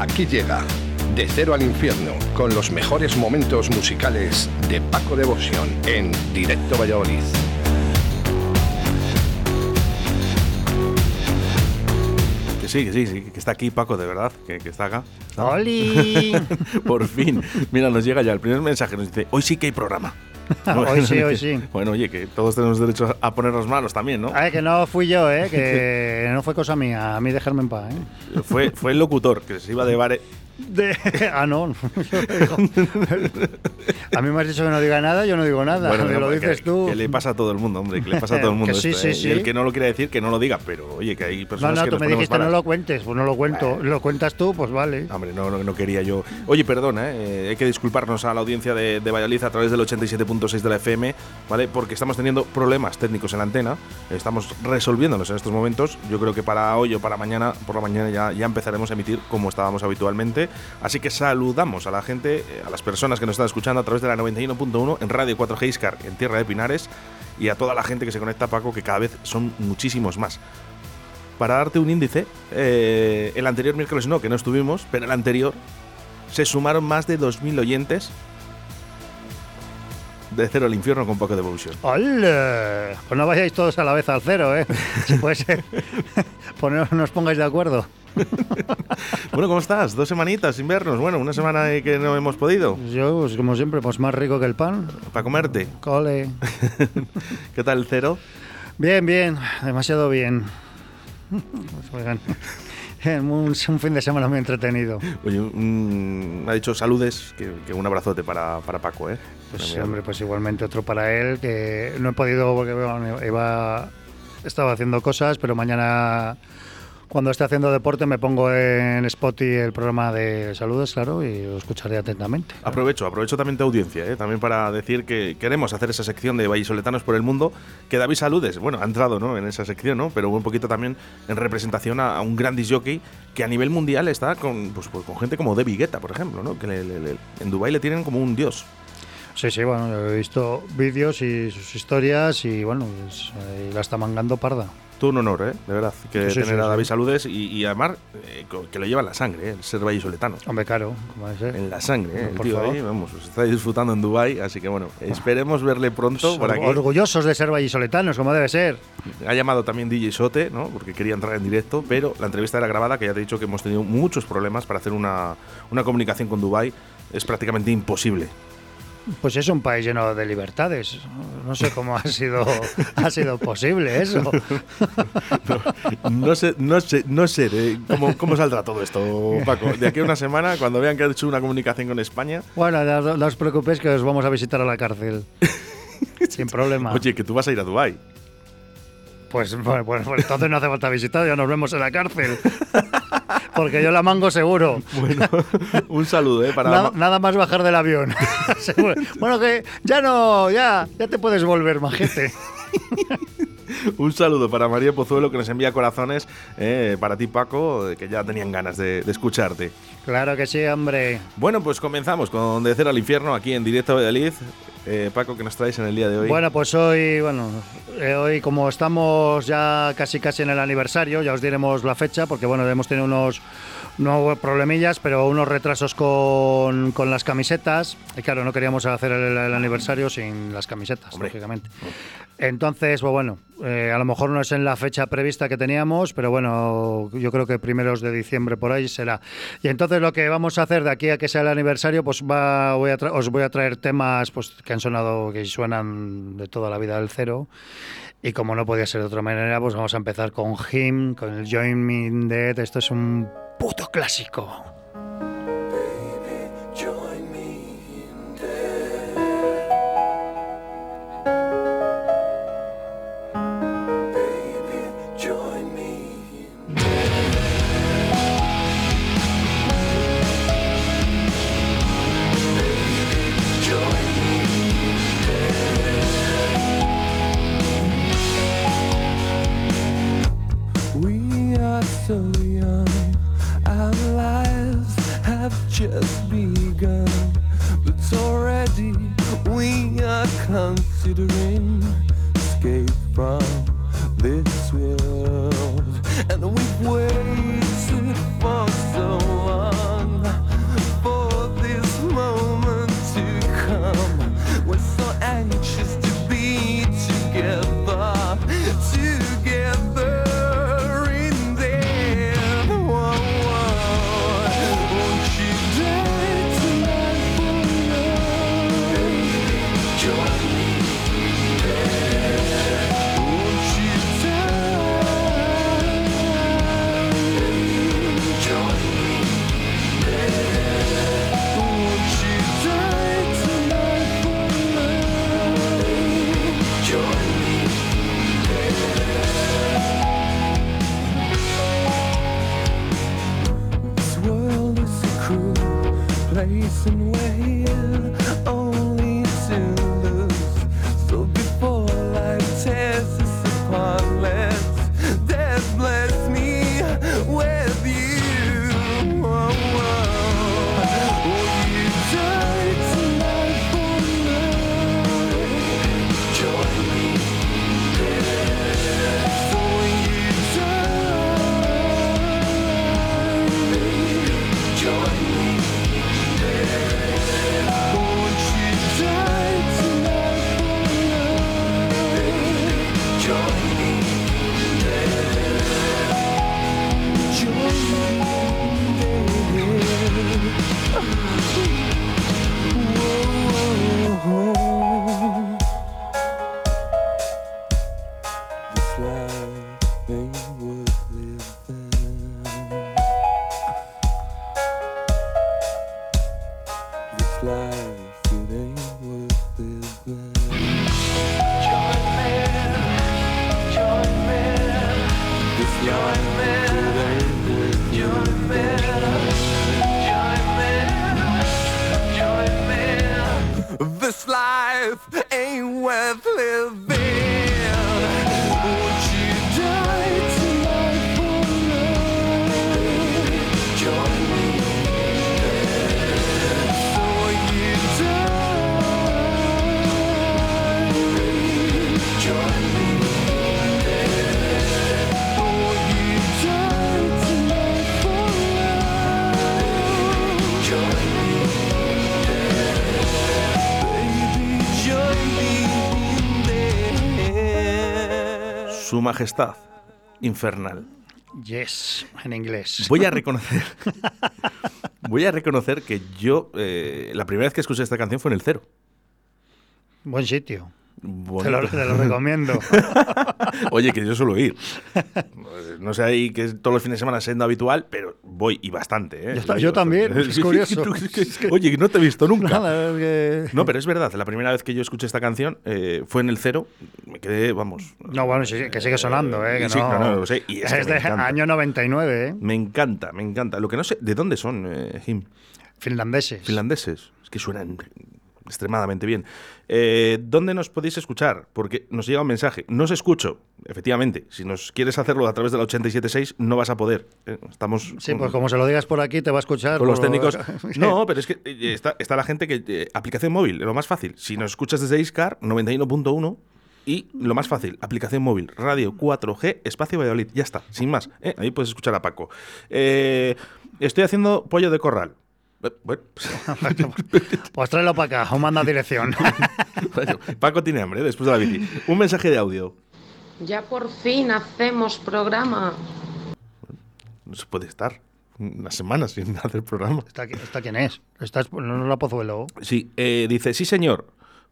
Aquí llega De Cero al Infierno con los mejores momentos musicales de Paco Devoción en Directo Valladolid. Que sí, que sí, sí, que está aquí Paco, de verdad, que, que está acá. ¡Holi! Por fin. Mira, nos llega ya el primer mensaje, nos dice, hoy sí que hay programa. hoy sí, hoy sí. Bueno, oye, que todos tenemos derecho a ponernos malos también, ¿no? Ay, que no fui yo, ¿eh? Que no fue cosa mía. A mí dejarme en paz, ¿eh? Fue, fue el locutor que se iba de bar. De, ah, no. a mí me has dicho que no diga nada, yo no digo nada. Bueno, no, lo que- dices tú. Que le pasa a todo el mundo, hombre, que le pasa a todo el mundo. Que sí, esto, sí, ¿eh? sí. Y el que no lo quiere decir, que no lo diga, pero oye, que hay No, personas no, que tú nos me dijiste no lo cuentes, pues no lo cuento. Lo cuentas tú, pues vale. Hombre, no, no, no quería yo. Oye, perdona, ¿eh? hay que disculparnos a la audiencia de, de Valladolid a través del 87.6 de la FM, ¿vale? Porque estamos teniendo problemas técnicos en la antena, estamos resolviéndolos en estos momentos. Yo creo que para hoy o para mañana, por la mañana ya, ya empezaremos a emitir como estábamos habitualmente. Así que saludamos a la gente, eh, a las personas que nos están escuchando a través de la 91.1 en Radio 4G Iscar, en Tierra de Pinares, y a toda la gente que se conecta, Paco, que cada vez son muchísimos más para darte un índice, eh, el anterior miércoles no, que no estuvimos, pero el anterior se sumaron más de 2.000 oyentes de Cero al Infierno con Paco Devotion. ¡Hola! Pues no vayáis todos a la vez al cero, ¿eh? Si puede ser. No os pongáis de acuerdo. Bueno, ¿cómo estás? Dos semanitas sin vernos. Bueno, una semana que no hemos podido Yo, pues, como siempre, pues más rico que el pan. para comerte. Cole. ¿Qué tal el Cero? Bien, bien, demasiado bien. Pues, oigan, un, un fin de semana muy entretenido. Oye, un- ha dicho saludes, que, que un abrazote para, para Paco, ¿eh? Pues hombre, pues igualmente otro para él, que no he podido porque bueno, iba, estaba haciendo cosas, pero mañana cuando esté haciendo deporte me pongo en Spotify el programa de saludos, claro, y lo escucharé atentamente. Aprovecho, aprovecho también tu audiencia, ¿eh? también para decir que queremos hacer esa sección de vallisoletanos por el mundo, que David Saludes, bueno, ha entrado ¿no? en esa sección, ¿no? pero un poquito también en representación a, a un gran disc jockey que a nivel mundial está con, pues, pues, con gente como Debbie Guetta, por ejemplo, ¿no? que le- le- le- en Dubái le tienen como un dios. Sí, sí, bueno, he visto vídeos y sus historias y bueno, pues, la está mangando parda. Todo un honor, ¿eh? de verdad, que Sí, tener sí, a sí. David Saludes y, y además eh, que lo lleva en la sangre, ¿eh? el ser vallisoletano. Hombre, claro, como debe ser. En la sangre, ¿eh? el Por tío favor. ahí, vamos, pues, está disfrutando en Dubái, así que bueno, esperemos verle pronto por aquí. Orgullosos de ser vallisoletanos, como debe ser. Ha llamado también DJ Sote, ¿no? Porque quería entrar en directo, pero la entrevista era grabada, que ya te he dicho que hemos tenido muchos problemas para hacer una, una comunicación con Dubai Es prácticamente imposible. Pues es un país lleno de libertades. No sé cómo ha sido, ha sido posible eso. No sé, no sé, no sé de cómo, cómo saldrá todo esto, Paco. De aquí a una semana, cuando vean que han hecho una comunicación con España, Bueno, no, no os preocupéis que os vamos a visitar a la cárcel. Sin problema. oye, que tú vas a ir a Dubai. Pues bueno, pues, pues entonces no hace falta visitar, ya nos vemos en la cárcel. Porque yo la mango seguro. Bueno, un saludo, ¿eh? Para Nada, nada más bajar del avión. Bueno, que ya no, ya, ya te puedes volver, majete. Un saludo para María Pozuelo que nos envía corazones, eh, para ti Paco, eh, que ya tenían ganas de, de escucharte. Claro que sí, hombre. Bueno, pues comenzamos con De Cero al Infierno aquí en Directo a Valladolid. Eh, Paco, ¿qué nos traes en el día de hoy? Bueno, pues hoy, bueno, eh, hoy como estamos ya casi casi en el aniversario, ya os diremos la fecha, porque bueno, hemos tenido unos no problemillas, pero unos retrasos con, con las camisetas. Y claro, no queríamos hacer el, el aniversario sin las camisetas, Hombre. lógicamente. Entonces, pues bueno, eh, a lo mejor no es en la fecha prevista que teníamos, pero bueno, yo creo que primeros de diciembre por ahí será. Y entonces lo que vamos a hacer de aquí a que sea el aniversario, pues va, voy a os voy a traer temas pues, que han sonado, que suenan de toda la vida del cero. Y como no podía ser de otra manera, pues vamos a empezar con Him, con el Join Me in Dead. Esto es un puto clásico. This life ain't worth living. Su Majestad Infernal. Yes, en inglés. Voy a reconocer. voy a reconocer que yo. eh, la primera vez que escuché esta canción fue en el cero. Buen sitio. Te lo, te lo recomiendo. Oye, que yo suelo ir. No sé ahí que todos los fines de semana siendo habitual, pero voy y bastante. ¿eh? Yo también, es curioso. Oye, que no te he visto nunca. Nada, es que- No, pero es verdad, la primera vez que yo escuché esta canción eh, fue en el cero. Me quedé, vamos. No, bueno, sí, que sigue sonando, ¿eh? Que Sí, no, no, no, lo sé, y es es que me de año 99, ¿eh? Me encanta, me encanta. Lo que no sé, ¿de dónde son, eh, Jim? Finlandeses. Finlandeses. Es que suenan extremadamente bien. Eh, ¿Dónde nos podéis escuchar? Porque nos llega un mensaje. No os escucho, efectivamente. Si nos quieres hacerlo a través de la 876, no vas a poder. Eh, Estamos Sí, pues como se lo digas por aquí, te va a escuchar. con los técnicos. No, pero es que eh, está, está la gente que. eh, aplicación móvil, lo más fácil. Si nos escuchas desde Iscar 91.1 y lo más fácil, aplicación móvil, radio 4G, espacio Valladolid. Ya está, sin más. Ahí puedes escuchar a Paco. Estoy haciendo pollo de corral. Bueno, Pues tráelo para acá o manda dirección. Paco tiene hambre después de la bici. Un mensaje de audio. Ya por fin hacemos programa. No se puede estar una semana sin hacer programa. ¿Está, qui- está quién es? ¿Está, no la Pozuelo? Sí, eh, dice, sí señor,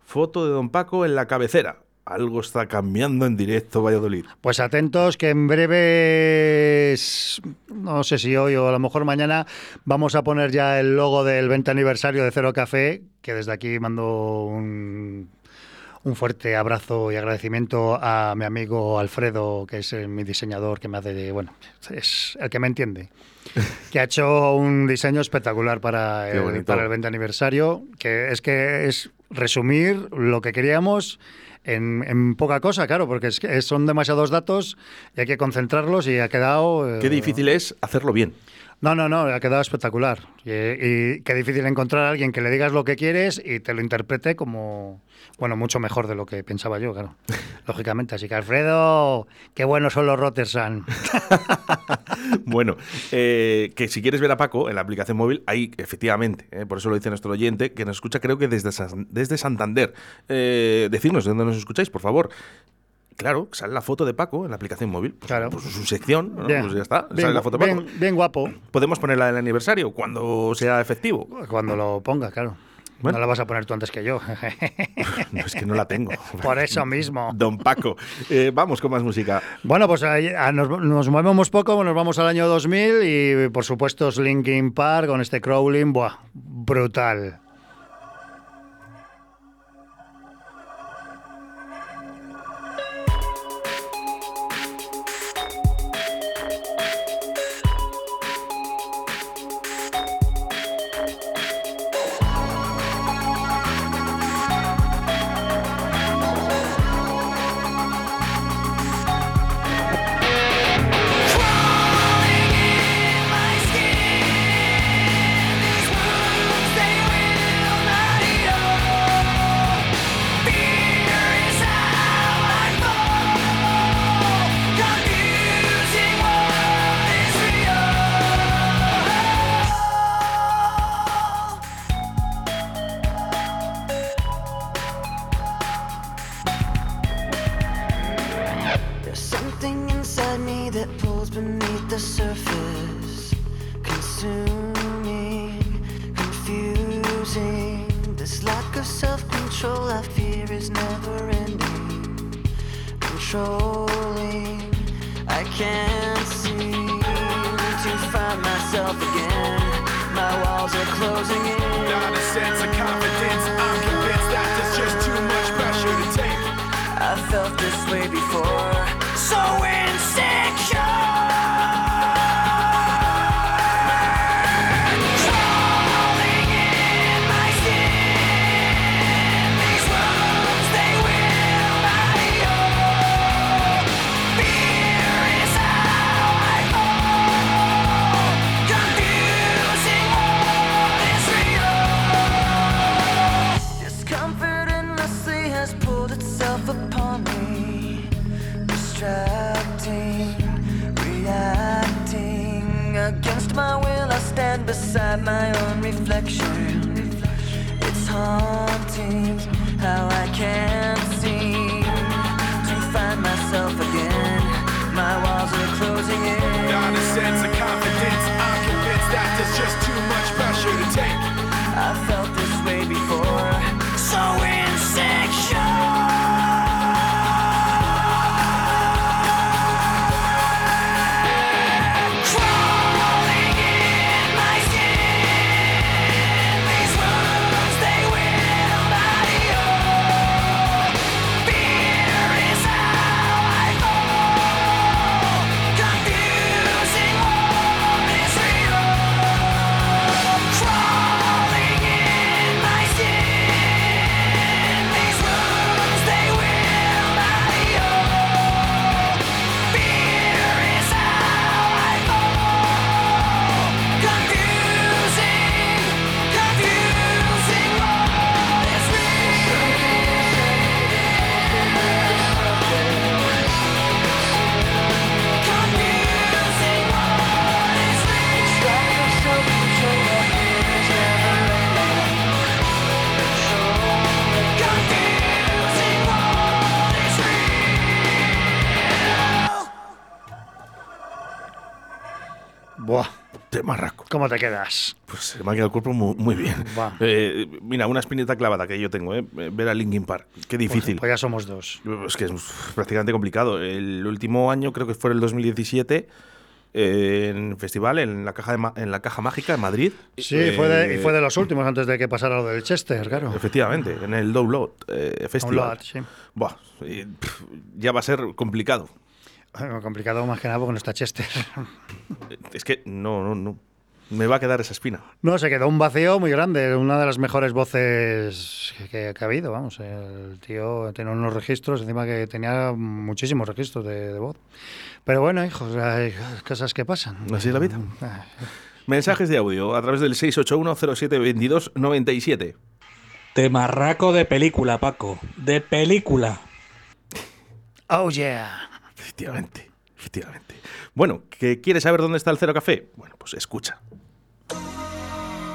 foto de don Paco en la cabecera. Algo está cambiando en directo Valladolid. Pues atentos que en breve, no sé si hoy o a lo mejor mañana, vamos a poner ya el logo del 20 aniversario de Cero Café, que desde aquí mando un, un fuerte abrazo y agradecimiento a mi amigo Alfredo, que es eh, mi diseñador, que me hace, de- bueno, es el que me entiende. que ha hecho un diseño espectacular para el, para el 20 aniversario, que es que es resumir lo que queríamos en, en poca cosa, claro, porque es que son demasiados datos y hay que concentrarlos y ha quedado... eh, Qué difícil es hacerlo bien. No, no, no, ha quedado espectacular. Y, y qué difícil encontrar a alguien que le digas lo que quieres y te lo interprete como, bueno, mucho mejor de lo que pensaba yo, claro. Lógicamente. Así que, Alfredo, qué buenos son los Rotterdam. Bueno, eh, que si quieres ver a Paco en la aplicación móvil, ahí efectivamente, eh, por eso lo dice nuestro oyente, que nos escucha creo que desde, San- desde Santander. Eh, decirnos de dónde nos escucháis, por favor. Claro, sale la foto de Paco en la aplicación móvil. Pues, Claro. pues su sección, ¿no? Bien, pues ya está. bien, sale la foto de Paco. bien, bien guapo. Podemos ponerla en el aniversario cuando sea efectivo. Cuando lo ponga, claro. Bueno. No la vas a poner tú antes que yo. No, es que no la tengo. Por eso mismo. Don Paco. Eh, vamos con más música. Bueno, pues ahí, ah, nos, nos movemos poco, nos vamos al año 2000 y por supuesto es Linkin Park con este crawling, buah, brutal. This way before. So insecure. It's haunting how I can't ¿cómo te quedas? Pues se me ha quedado el cuerpo muy, muy bien. Eh, mira, una espineta clavada que yo tengo, ¿eh? Ver a Linkin Park. Qué difícil. Pues ya somos dos. Es que es prácticamente complicado. El último año, creo que fue el 2017, eh, en festival, en la caja, de en la caja mágica de Madrid. Sí, fue de, y Eh, fue de los últimos antes de que pasara lo del Chester, claro. Efectivamente, en el Download eh, Festival. Download, sí. Buah, y, pff, ya va a ser complicado. Bueno, complicado más que nada porque no está Chester. Es que no, no, no. Me va a quedar esa espina. No, se quedó un vacío muy grande. Una de las mejores voces que, que ha habido, vamos. El tío tenía unos registros, encima que tenía muchísimos registros de, de voz. Pero bueno, hijos, hay cosas que pasan. Así es la vida. Ah, Mensajes de audio a través del 681072297. Temarraco de película, Paco. De película. Oh, yeah. Efectivamente, efectivamente. Bueno, ¿que quieres saber dónde está el Cero Café? Bueno, pues escucha.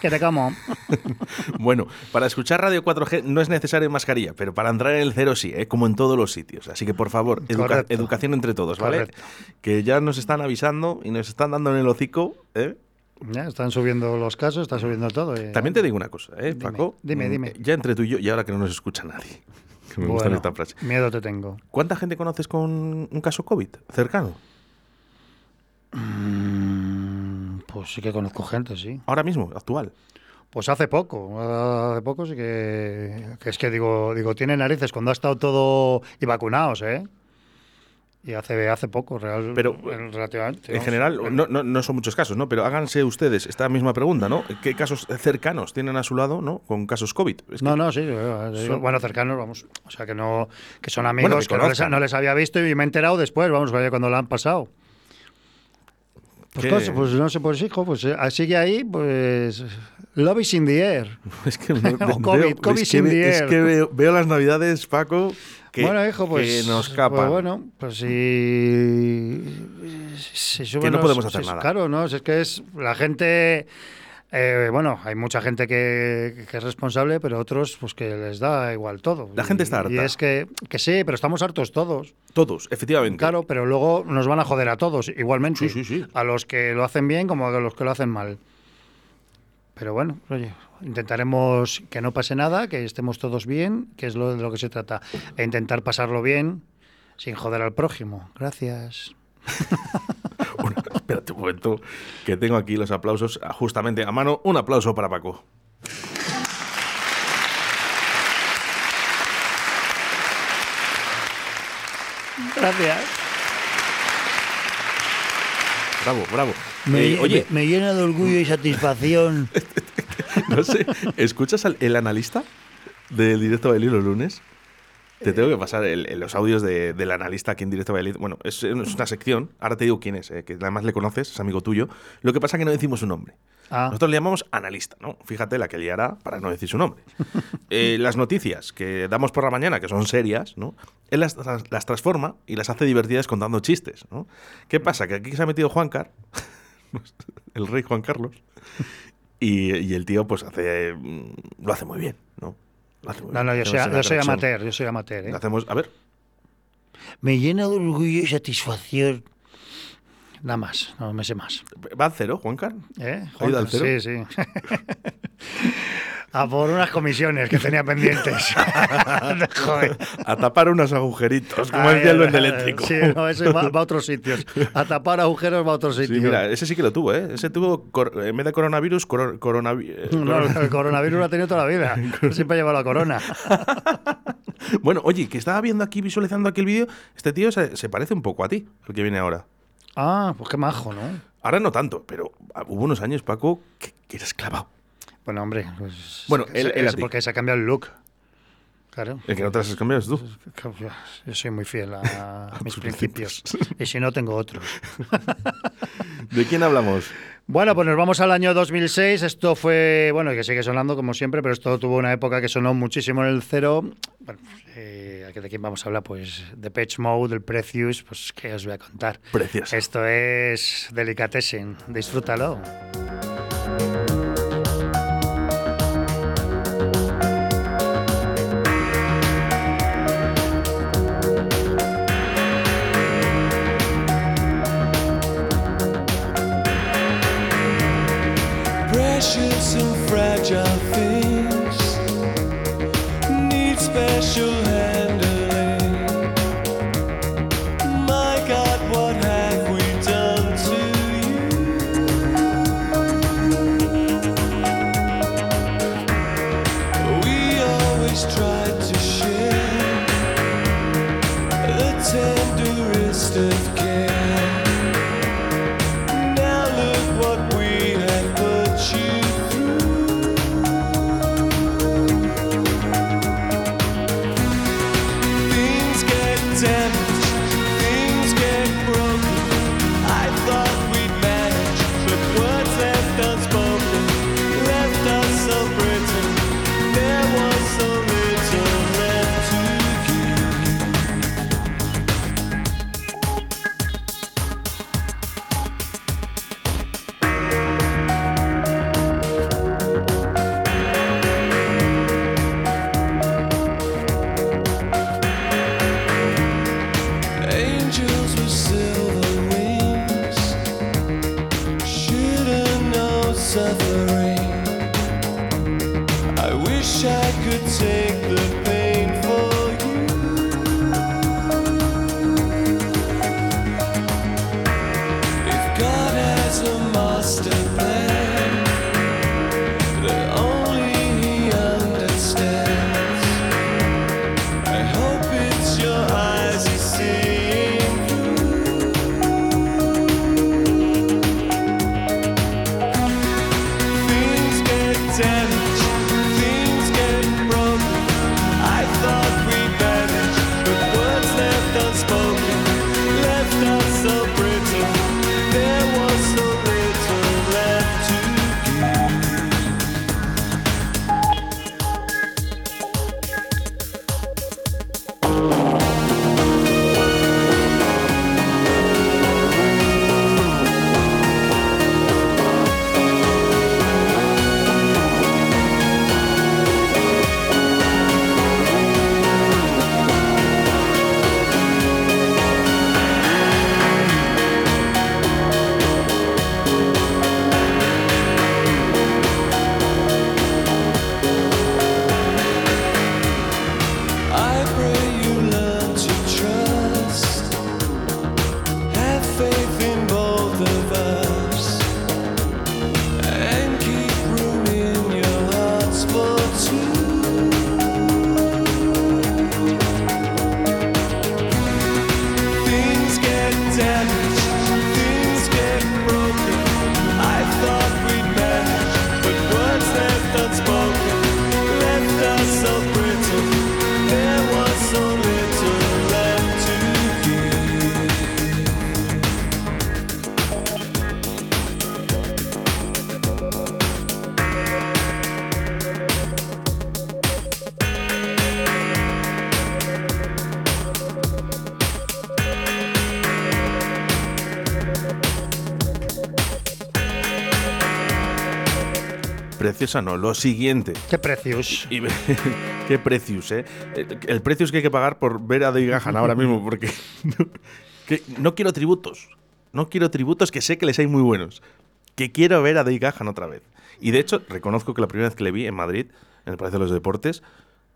que te como. Bueno, para escuchar Radio 4G no es necesario mascarilla, pero para entrar en el cero sí, ¿eh? como en todos los sitios. Así que por favor, educa- educación entre todos, ¿vale? Correcto. Que ya nos están avisando y nos están dando en el hocico. ¿eh? Ya, están subiendo los casos, está subiendo todo. y- También te digo una cosa, ¿eh, Paco? dime, Mm, dime. Ya entre tú y yo, y ahora que no nos escucha nadie. Que me gusta esta frase. Miedo te tengo. ¿Cuánta gente conoces con un caso COVID cercano? Mm, pues sí que conozco gente, sí. Ahora mismo, actual. Pues hace poco, hace poco sí que, que es que digo, digo, tiene narices cuando ha estado todo y vacunados, ¿eh? Y hace, hace poco, real, Pero, relativamente. En general, no, no, no son muchos casos, ¿no? Pero háganse ustedes esta misma pregunta, ¿no? ¿Qué casos cercanos tienen a su lado, ¿no? Con casos COVID. Es No, no, sí, Son- bueno, cercanos, vamos, o sea que no, que son amigos, Bueno, que que, no, les, no les había visto y me he enterado después, vamos, cuando lo han pasado. Pues, ¿Qué? cosas, pues no sé, pues hijo, pues eh, sigue ahí, pues love is in the air. Es que, me- O veo- COVID, es COVID que in ve- the es air. que veo, veo las navidades, Paco, que, bueno, hijo, pues, que nos pues capan. bueno, pues si, si suben Que no los- podemos hacer si- nada. Claro, no, si es que es la gente. Eh, bueno, hay mucha gente que, que es responsable, pero otros pues que les da igual todo. La gente está Y harta. es que, que sí, pero estamos hartos todos. Todos, efectivamente. Claro, pero luego nos van a joder a todos, igualmente. Sí, sí, sí. A los que lo hacen bien como a los que lo hacen mal. Pero bueno, oye, intentaremos que no pase nada, que estemos todos bien, que es lo de lo que se trata. E intentar pasarlo bien sin joder al prójimo. Gracias. Momento, que tengo aquí los aplausos ah, justamente a mano. Un aplauso para Paco. Gracias. Bravo, bravo. Eh, oye, me llena de orgullo y satisfacción. no sé, ¿escuchas al- el analista del directo de los lunes? Te tengo que pasar el- el- los audios de- del analista aquí en Directo Valladolid. Bueno, es, es una sección, ahora te digo quién es, eh, que además le conoces, es amigo tuyo. Lo que pasa es que no decimos su nombre. Ah. Nosotros le llamamos analista, ¿no? Fíjate la que liará para no decir su nombre. Eh, las noticias que damos por la mañana, que son serias, ¿no? Él las, transforma y las hace divertidas contando chistes, ¿no? ¿Qué pasa? Que aquí se ha metido Juancar, el rey Juan Carlos, y, y el tío pues hace mm, lo hace muy bien, muy No, no, yo soy, yo soy amateur, yo soy amateur. ¿eh? Hacemos, a ver, Me llena de orgullo y satisfacción. Nada más, no me sé más. ¿va al cero, Juancar? ¿Eh? ¿Ha ido al cero? Sí, sí. A por unas comisiones que tenía pendientes. Joder. A tapar unos agujeritos, como decía el eléctrico. Sí, no, ese va, va a otros sitios. A tapar agujeros va a otros Sí, sitios. mira, ese sí que lo tuvo, ¿eh? Ese tuvo, cor- en vez de coronavirus, coro- coronavi- eh, No, el coronavirus lo ha tenido toda la vida. Siempre ha llevado la corona. Bueno, oye, que estaba viendo aquí, visualizando aquí el vídeo, este tío se, se parece un poco a ti, el que viene ahora. Ah, pues qué majo, ¿no? Ahora no tanto, pero ah, hubo unos años, Paco, que, que eras clavado. Bueno, hombre, pues. Bueno, él- él a es porque se ha cambiado el look. Claro. El que no te has cambiado es tú. Yo soy muy fiel a mis principios. Y si no, tengo otros. ¿De quién hablamos? Bueno, pues nos vamos al año 2006. Esto fue, bueno, que sigue sonando como siempre, pero esto tuvo una época que sonó muchísimo en el cero. Bueno, eh, ¿de quién vamos a hablar? Pues de Patch Mode, del Precious, pues qué os voy a contar. Precioso. Esto es Delicatessen. Disfrútalo. Preciosa no, lo siguiente. Qué precios. Y qué precios, ¿eh? El- precio es que hay que pagar por ver a Dave Gahan ahora mismo, porque no, que no quiero tributos. No quiero tributos que sé que les hay muy buenos. Que quiero ver a Dave Gahan otra vez. Y de hecho, reconozco que la primera vez que le vi en Madrid, en el Palacio de los Deportes,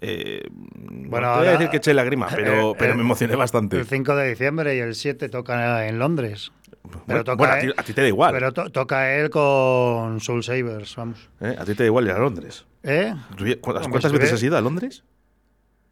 eh, bueno, voy a decir que eché lágrima, pero, eh, pero me emocioné bastante. El 5 de diciembre y el 7 toca en Londres. Pero Bueno, toca bueno, a, ti, a ti te da igual. Pero to- toca él con Soul Savers, vamos. ¿eh? A ti te da igual ir a Londres. ¿Eh? ¿Tú ya- ¿Cuántas, veces has ido a Londres?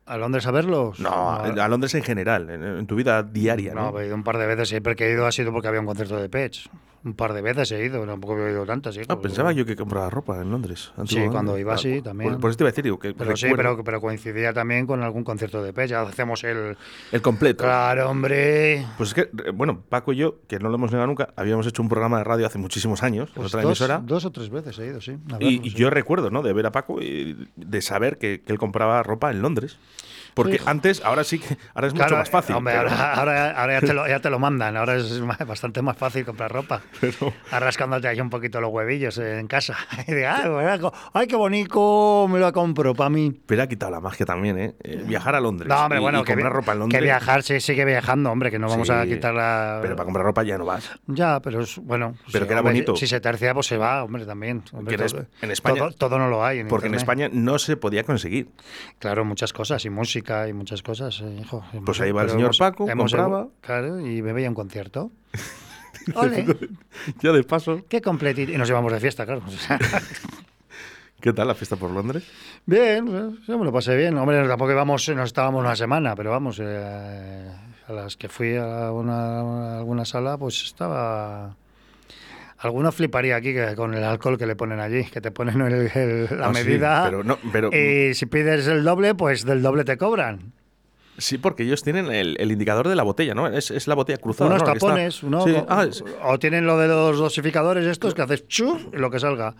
¿A Londres a verlos? No, a Londres en general, en, en tu vida diaria. No, ¿no? he ido un par de veces. Siempre que he ido ha sido porque había un concierto de Pech. Un par de veces he ido, tampoco he ido tantas. hijo. Ah, pensaba yo que compraba ropa en Londres. Sí, cuando iba Ah, sí, por- también. Por, eso te iba a decir, digo, que Pero sí, pero, pero coincidía también con algún concierto de Pech. Ya hacemos el. El completo. Claro, hombre. Pues es que, eh, bueno, Paco y yo, que no lo hemos negado nunca, habíamos hecho un programa de radio hace muchísimos años, en Pues otra dos, emisora. dos o tres veces he ido, sí. Y, sí. yo recuerdo, ¿no? De ver a Paco y de saber que, que él compraba ropa en Londres. Porque antes, ahora sí que, ahora es mucho más fácil. Hombre, pero- ahora, ahora, ahora ya, te lo, ya te lo mandan. Ahora es bastante más fácil comprar ropa. Arrascándote ahí un poquito los huevillos en casa. Y de, "Ay, qué bonito, me lo compro para mí. Pero ha quitado la magia también, ¿eh? Eh, Viajar a Londres. No, hombre, y- bueno, y que, comprar ropa en que Londres. viajar sí sigue viajando, hombre, que no vamos a quitar la... Pero para comprar ropa ya no vas. Ya, pero es bueno. Pero sí, que era hombre, bonito. Si se tercia, pues se va, hombre, también. Hombre, Que en todo, Es- en España- todo, todo no lo hay. En Porque en. España no se podía conseguir. Claro, muchas cosas, y música, y muchas cosas, eh, hijo. Pues ahí va el Pero señor Paco, compraba. Claro, y me veía un concierto. Ole, ya de paso. qué completito. Y nos llevamos de fiesta, claro. ¿Qué tal la fiesta por Londres? bien, eh, yo me lo pasé bien. Hombre, tampoco íbamos, no estábamos una semana, pero vamos, eh, a las que fui a una, a alguna sala, pues estaba... Alguno fliparía aquí que- con el alcohol que le ponen allí, que te ponen el- el- la Ah, sí, medida. pero no- pero- y si pides el doble, pues del doble te cobran. Sí, porque ellos tienen el, el indicador de la botella, ¿no? Es, es la botella cruzada. unos ¿no? Tapones, Sí, ah, es- o tienen lo de los dosificadores estos que haces chu y lo que salga,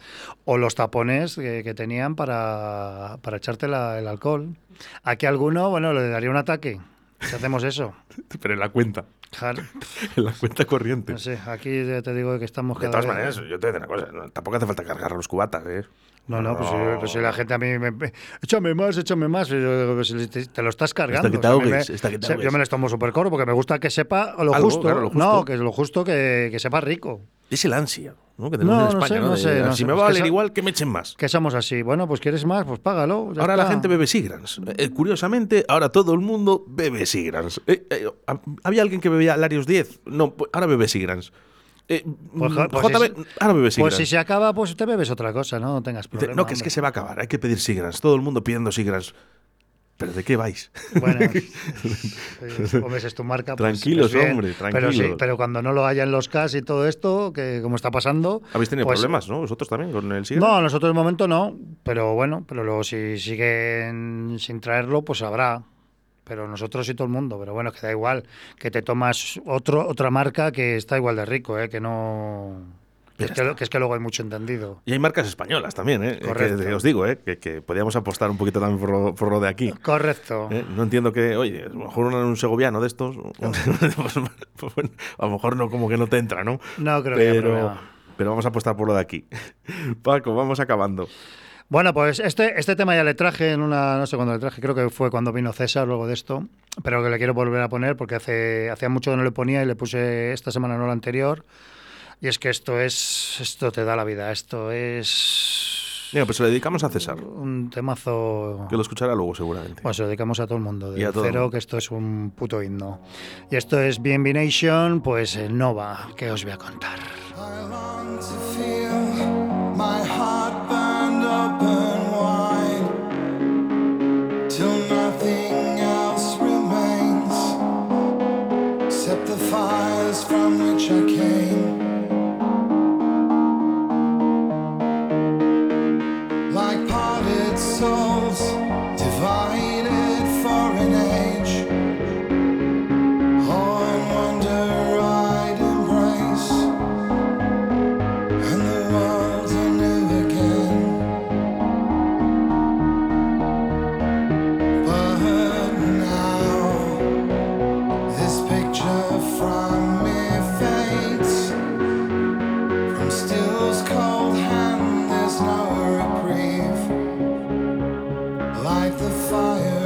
o los tapones que, que tenían para, para echarte la- el alcohol. Aquí alguno, bueno, le daría un ataque. Si hacemos eso. pero en la cuenta. Claro. En la cuenta corriente. No sé, aquí ya te digo que estamos De cada todas vez- maneras, yo te voy a decir una cosa. no, tampoco hace falta cargar los cubatas, ¿eh? No, no, pues, si- pues la gente a mí me... me- Échame más, échame más. pues te, te lo estás cargando. Que te O sea, me-. Yo me les tomo súper coro porque me gusta que sepa lo Algo, justo. claro, lo justo. No, que es lo justo que, que sepa rico. Es el ansia, ¿no? Que tenemos No, en no España, sé, ¿no? no De, sé, no si sé, me pues va a valer igual, que me echen más. Que somos así. Bueno, pues quieres más, pues págalo. Ahora la está. gente bebe Sigrans. Eh, curiosamente, ahora todo el mundo bebe Sigrans. Eh, eh, ¿Había alguien que bebía Larios 10? No, pues ahora bebe Sigrans. Eh, Pues, jo- pues JB, si- ahora bebe Pues si se acaba, pues te bebes otra cosa, ¿no? No tengas Dice, problema. no, que es que se va a acabar, hay que pedir Sigrans. Todo el mundo pidiendo Sigrans. ¿Pero de qué vais? Bueno, comes es tu marca. pues- Tranquilos, pues bien. hombre, Pero, sí, tranquilos. pero cuando no lo haya en los CAS y todo esto, que como está pasando. Habéis tenido pues- problemas, ¿no? Vosotros también con el Sigrans. No, nosotros de momento no, pero bueno, pero luego si siguen sin traerlo, pues habrá. Pero nosotros y todo el mundo, pero bueno, que da igual, que te tomas otro, otra marca que está igual de rico, ¿eh? que no... Que es que, que es que luego hay mucho entendido. Y hay marcas españolas también, ¿eh? Correcto. Que, que os digo, ¿eh? Que, que podíamos apostar un poquito también por lo, por lo de aquí. Correcto. ¿eh? No entiendo que, oye, a lo mejor un, un segoviano de estos, pues, pues, bueno, a lo mejor no, como que no te entra, ¿no? No creo que pero, problema. pero vamos a apostar por lo de aquí. Paco, vamos acabando. Bueno, pues este, este tema ya le traje en una, no sé cuándo le traje, creo que fue cuando vino César luego de esto, pero que le quiero volver a poner porque hace hacía mucho que no le ponía y le puse esta semana, no la anterior. Y es que esto es, esto te da la vida, esto es Mira, pues se lo dedicamos a César, un temazo. que lo escuchará luego seguramente. Bueno, se lo dedicamos a todo el mundo, Y de a todo el cero, mundo. que esto es un puto himno. Y esto es BNB Nation, pues el Nova, que os voy a contar. I long to feel my heart the fires from which I came. the fire.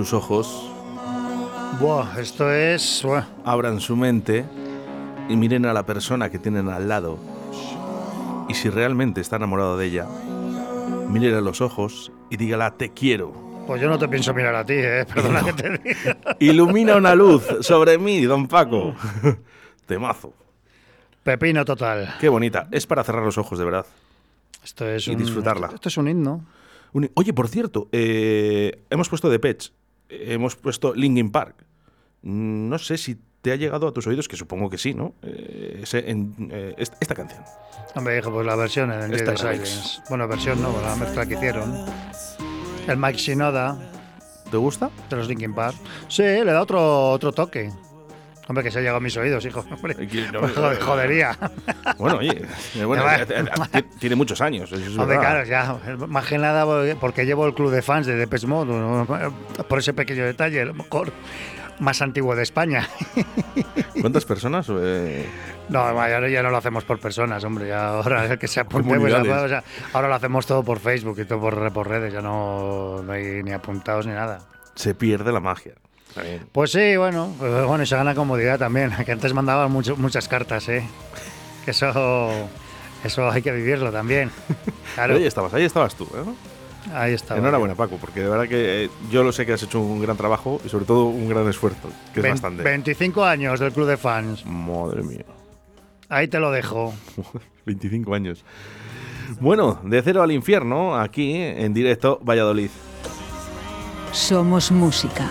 Sus ojos, Buah, esto es. buah. abran su mente y miren a la persona que tienen al lado. Y si realmente está enamorado de ella, miren a los ojos y dígala te quiero. Pues yo no te pienso mirar a ti, ¿eh? Perdona que te diga. Ilumina una luz sobre mí, don Paco. Temazo. Pepino total. Qué bonita. Es para cerrar los ojos, de verdad. Esto es Y un- disfrutarla. Esto es un himno. Un- Oye, por cierto, eh, hemos puesto The Pets, hemos puesto Linkin Park. No sé si te ha llegado a tus oídos, que supongo que sí, ¿no? Eh, ese- en- eh, est- esta canción. Hombre, hijo, pues la versión en remix. Silence. Bueno, versión no, la mezcla que hicieron. El Mike Shinoda ¿Te gusta? de los Linkin Park. Sí, le da otro, otro toque. Hombre, que se ha llegado a mis oídos, hijo. Hombre, Aquí, no, Joder, jodería. Bueno, oye, eh, bueno, eh, eh, tiene muchos años. Hombre, claro, ya. Más que nada porque- llevo el club de fans de Depeche Mode. Por ese pequeño detalle, a lo mejor más antiguo de España. ¿Cuántas personas? Eh, No, ya, ya no lo hacemos por personas, hombre. Ya ahora el que se apunte, pues, o sea, ahora lo hacemos todo por Facebook y todo por, por redes. Ya no, no hay ni apuntados ni nada. se pierde la magia. Pues sí, bueno, pues bueno, y se gana comodidad también. Que antes mandaban mucho- muchas cartas, ¿eh? Que eso, eso hay que vivirlo también. Claro, Ahí estabas, ahí estabas tú. ¿eh? ahí está. Enhorabuena, Paco, porque de verdad que eh, yo lo sé que has hecho un gran trabajo y sobre todo un gran esfuerzo, que es Vein- bastante. 25 años del club de fans. Madre mía. Ahí te lo dejo. 25 años. Bueno, de cero al infierno, aquí en directo, Valladolid. Somos música.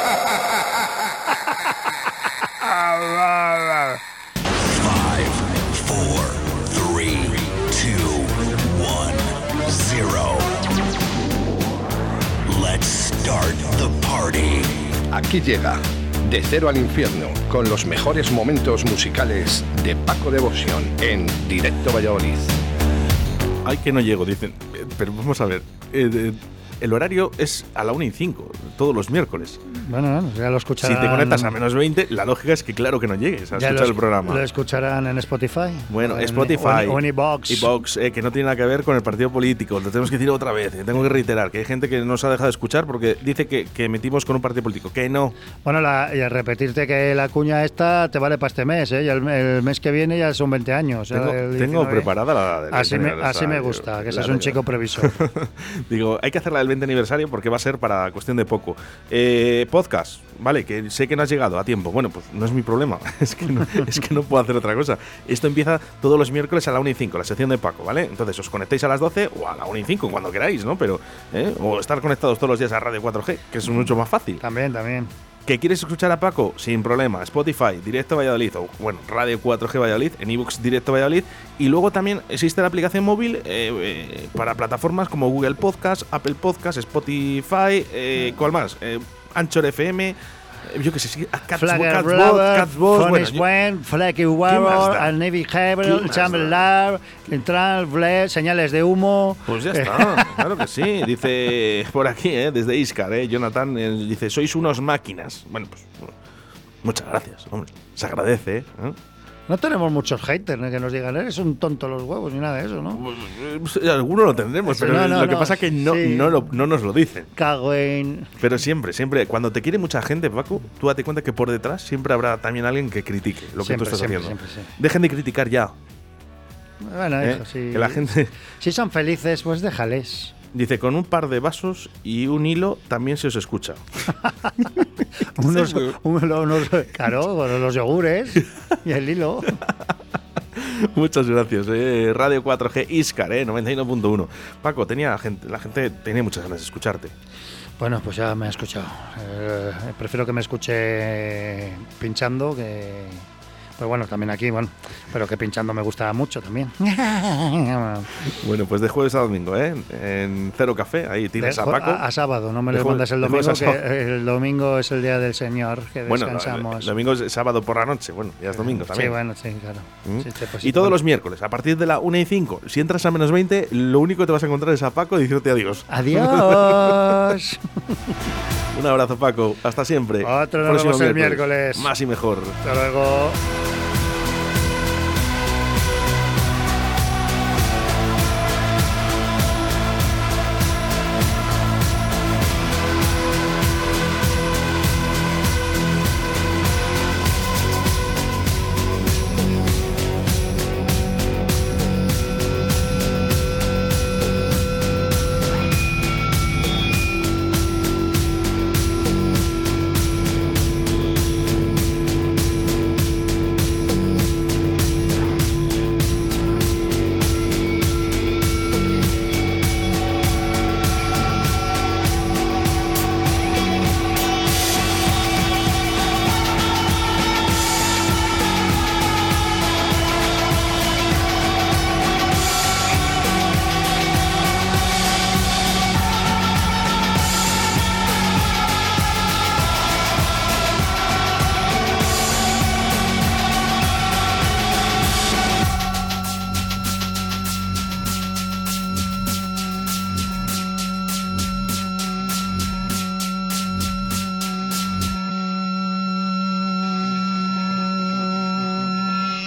Aquí llega De Cero al Infierno con los mejores momentos musicales de Paco Devoción en Directo Valladolid. Ay, que no llego, dicen. Eh, Pero vamos a ver. eh, el horario es a la 1 y 5, todos los miércoles. Bueno, bueno, ya lo Si escucharán. te conectas a menos 20, la lógica es que claro que no llegues a ya escuchar lo, el programa. Lo escucharán en Spotify. Bueno, En- Spotify. O en, o en iVoox. iVoox, eh, que no tiene nada que ver con el partido político. Lo tenemos que decir otra vez. eh, Tengo que reiterar que hay gente que nos ha dejado de escuchar porque dice que, que metimos con un partido político. Que no. Bueno, la- y repetirte que la cuña esta te vale para este mes, ¿eh? Y el, el mes que viene ya son 20 años. Tengo, el tengo 19. preparada la del Así 20 me, así me gusta, que seas un chico previsor. Digo, hay que hacerla del 20 aniversario porque va a ser para cuestión de poco. Eh, podcast, vale, que sé que no has llegado a tiempo. Bueno, pues no es mi problema. Es que no, es que no puedo hacer otra cosa. Esto empieza todos los miércoles a la 1 y 5, la sección de Paco, ¿vale? Entonces os conectéis a las 12 o a la 1 y 5, cuando queráis, ¿no? Pero, ¿eh? O estar conectados todos los días a Radio 4G, que es mucho más fácil. también, también. ¿Que quieres escuchar a Paco? Sin problema. Spotify, Directo Valladolid, o bueno, Radio 4G Valladolid, en ebooks Directo Valladolid. Y luego también existe la aplicación móvil eh, eh, para plataformas como Google Podcast, Apple Podcast, Spotify, eh, ¿cuál más? Eh, Anchor FM, yo qué sé, sí, Flagger yo- Wen, Flaky más Warrior? Al Navy ¿Qué Hebel, más Chamber da? Lab, Central, Bled, señales de humo. Pues ya está, claro que sí. Dice por aquí, eh, desde Iscar, eh, Jonathan, eh, dice, sois unos máquinas. Bueno, pues muchas gracias, hombre. Se agradece, ¿eh? No tenemos muchos haters ¿no? que nos digan, eres un tonto los huevos ni nada de eso, ¿no? Pues, eh, Alguno lo tendremos, pero no, no, lo que pasa es que no, sí. no, lo- no nos lo dicen. Cago en. Pero siempre, siempre, cuando te quiere mucha gente, Paco, tú date cuenta que por detrás siempre habrá también alguien que critique lo que tú estás siempre, haciendo. siempre. Dejen de criticar ya. Bueno, ¿eh? hijo, sí. Que la gente Si son felices, pues déjales. Dice, con un par de vasos y un hilo también se os escucha. Unos, unos, unos- claro, con los yogures y el hilo. Muchas gracias. eh. Radio 4G Iscar, eh, 91.1. Paco, tenía gente, la gente tenía muchas ganas de escucharte. Bueno, pues ya me ha escuchado. Eh, prefiero que me escuche pinchando que. Pero bueno, también aquí, bueno, pero que pinchando me gusta mucho también. Bueno, pues de jueves a domingo, ¿eh? En Cero Café, ahí tienes De a Paco. A, a sábado, no me lo mandas el domingo, que el domingo es el día del Señor, que Bueno, descansamos. el domingo es sábado por la noche, bueno, ya es domingo también. Sí, bueno, sí, claro. ¿Mm? Sí, sí, pues y sí, todos bueno. los miércoles, a partir de la 1 y 5, si entras a menos 20, lo único que te vas a encontrar es a Paco diciéndote adiós. Adiós. Un abrazo, Paco. Hasta siempre. Otro, nos vemos el miércoles. Más y mejor. Hasta luego.